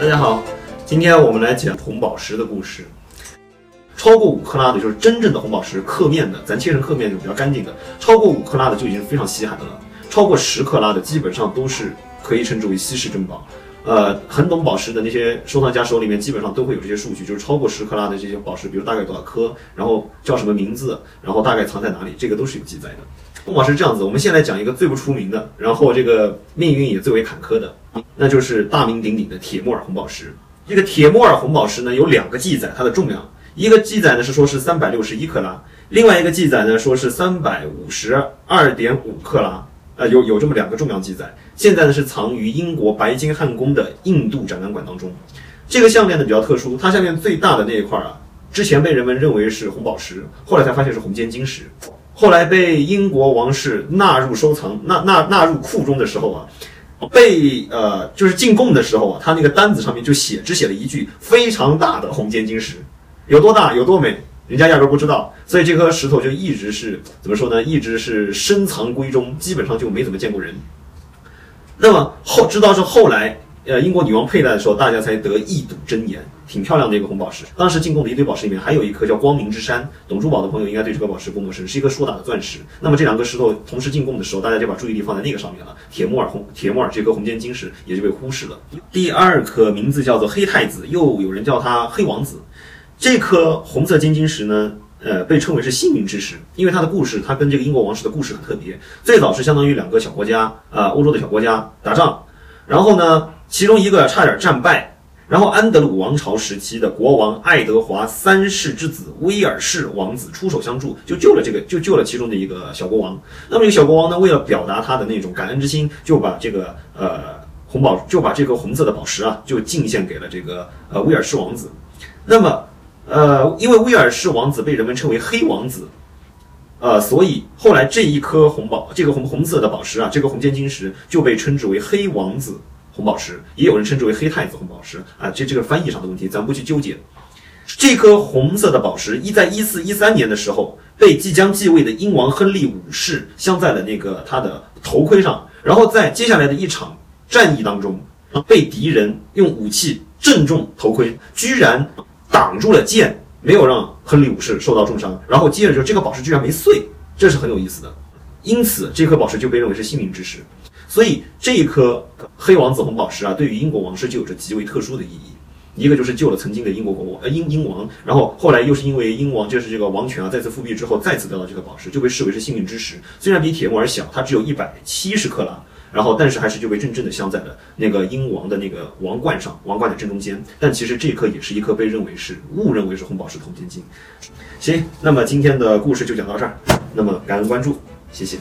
大家好，今天我们来讲红宝石的故事。超过五克拉的，就是真正的红宝石，刻面的，咱切成刻面就比较干净的。超过五克拉的就已经非常稀罕的了，超过十克拉的基本上都是可以称之为稀世珍宝。呃，很懂宝石的那些收藏家手里面基本上都会有这些数据，就是超过十克拉的这些宝石，比如大概多少颗，然后叫什么名字，然后大概藏在哪里，这个都是有记载的。红宝石这样子，我们先来讲一个最不出名的，然后这个命运也最为坎坷的，那就是大名鼎鼎的铁木尔红宝石。这个铁木尔红宝石呢，有两个记载它的重量，一个记载呢是说是三百六十一克拉，另外一个记载呢说是三百五十二点五克拉，呃，有有这么两个重要记载。现在呢是藏于英国白金汉宫的印度展览馆当中。这个项链呢比较特殊，它下面最大的那一块啊，之前被人们认为是红宝石，后来才发现是红尖晶石。后来被英国王室纳入收藏、纳纳纳入库中的时候啊，被呃就是进贡的时候啊，他那个单子上面就写只写了一句非常大的红尖晶石，有多大有多美，人家压根不知道，所以这颗石头就一直是怎么说呢？一直是深藏闺中，基本上就没怎么见过人。那么后直到是后来。呃，英国女王佩戴的时候，大家才得一睹真颜，挺漂亮的一个红宝石。当时进贡的一堆宝石里面，还有一颗叫光明之山。懂珠宝的朋友应该对这颗宝石不陌生，是一颗硕大的钻石。那么这两个石头同时进贡的时候，大家就把注意力放在那个上面了。铁木尔红，铁木尔这颗红尖晶石也就被忽视了。第二颗名字叫做黑太子，又有人叫它黑王子。这颗红色尖晶石呢，呃，被称为是幸运之石，因为它的故事，它跟这个英国王室的故事很特别。最早是相当于两个小国家，呃，欧洲的小国家打仗，然后呢。其中一个差点战败，然后安德鲁王朝时期的国王爱德华三世之子威尔士王子出手相助，就救了这个，就救了其中的一个小国王。那么这个小国王呢，为了表达他的那种感恩之心，就把这个呃红宝，就把这个红色的宝石啊，就进献给了这个呃威尔士王子。那么呃，因为威尔士王子被人们称为黑王子，呃，所以后来这一颗红宝，这个红红色的宝石啊，这个红尖晶石就被称之为黑王子。红宝石也有人称之为黑太子红宝石啊，这这个翻译上的问题，咱不去纠结。这颗红色的宝石一在一四一三年的时候，被即将继位的英王亨利五世镶在了那个他的头盔上，然后在接下来的一场战役当中，被敌人用武器正中头盔，居然挡住了剑，没有让亨利五世受到重伤。然后接着就这个宝石居然没碎，这是很有意思的。因此，这颗宝石就被认为是幸运之石。所以这一颗黑王子红宝石啊，对于英国王室就有着极为特殊的意义。一个就是救了曾经的英国国王，呃英英王，然后后来又是因为英王就是这个王权啊再次复辟之后，再次得到这个宝石，就被视为是幸运之石。虽然比铁木尔小，它只有一百七十克拉，然后但是还是就被真正的镶在了那个英王的那个王冠上，王冠的正中间。但其实这颗也是一颗被认为是误认为是红宝石铜尖晶。行，那么今天的故事就讲到这儿，那么感恩关注，谢谢。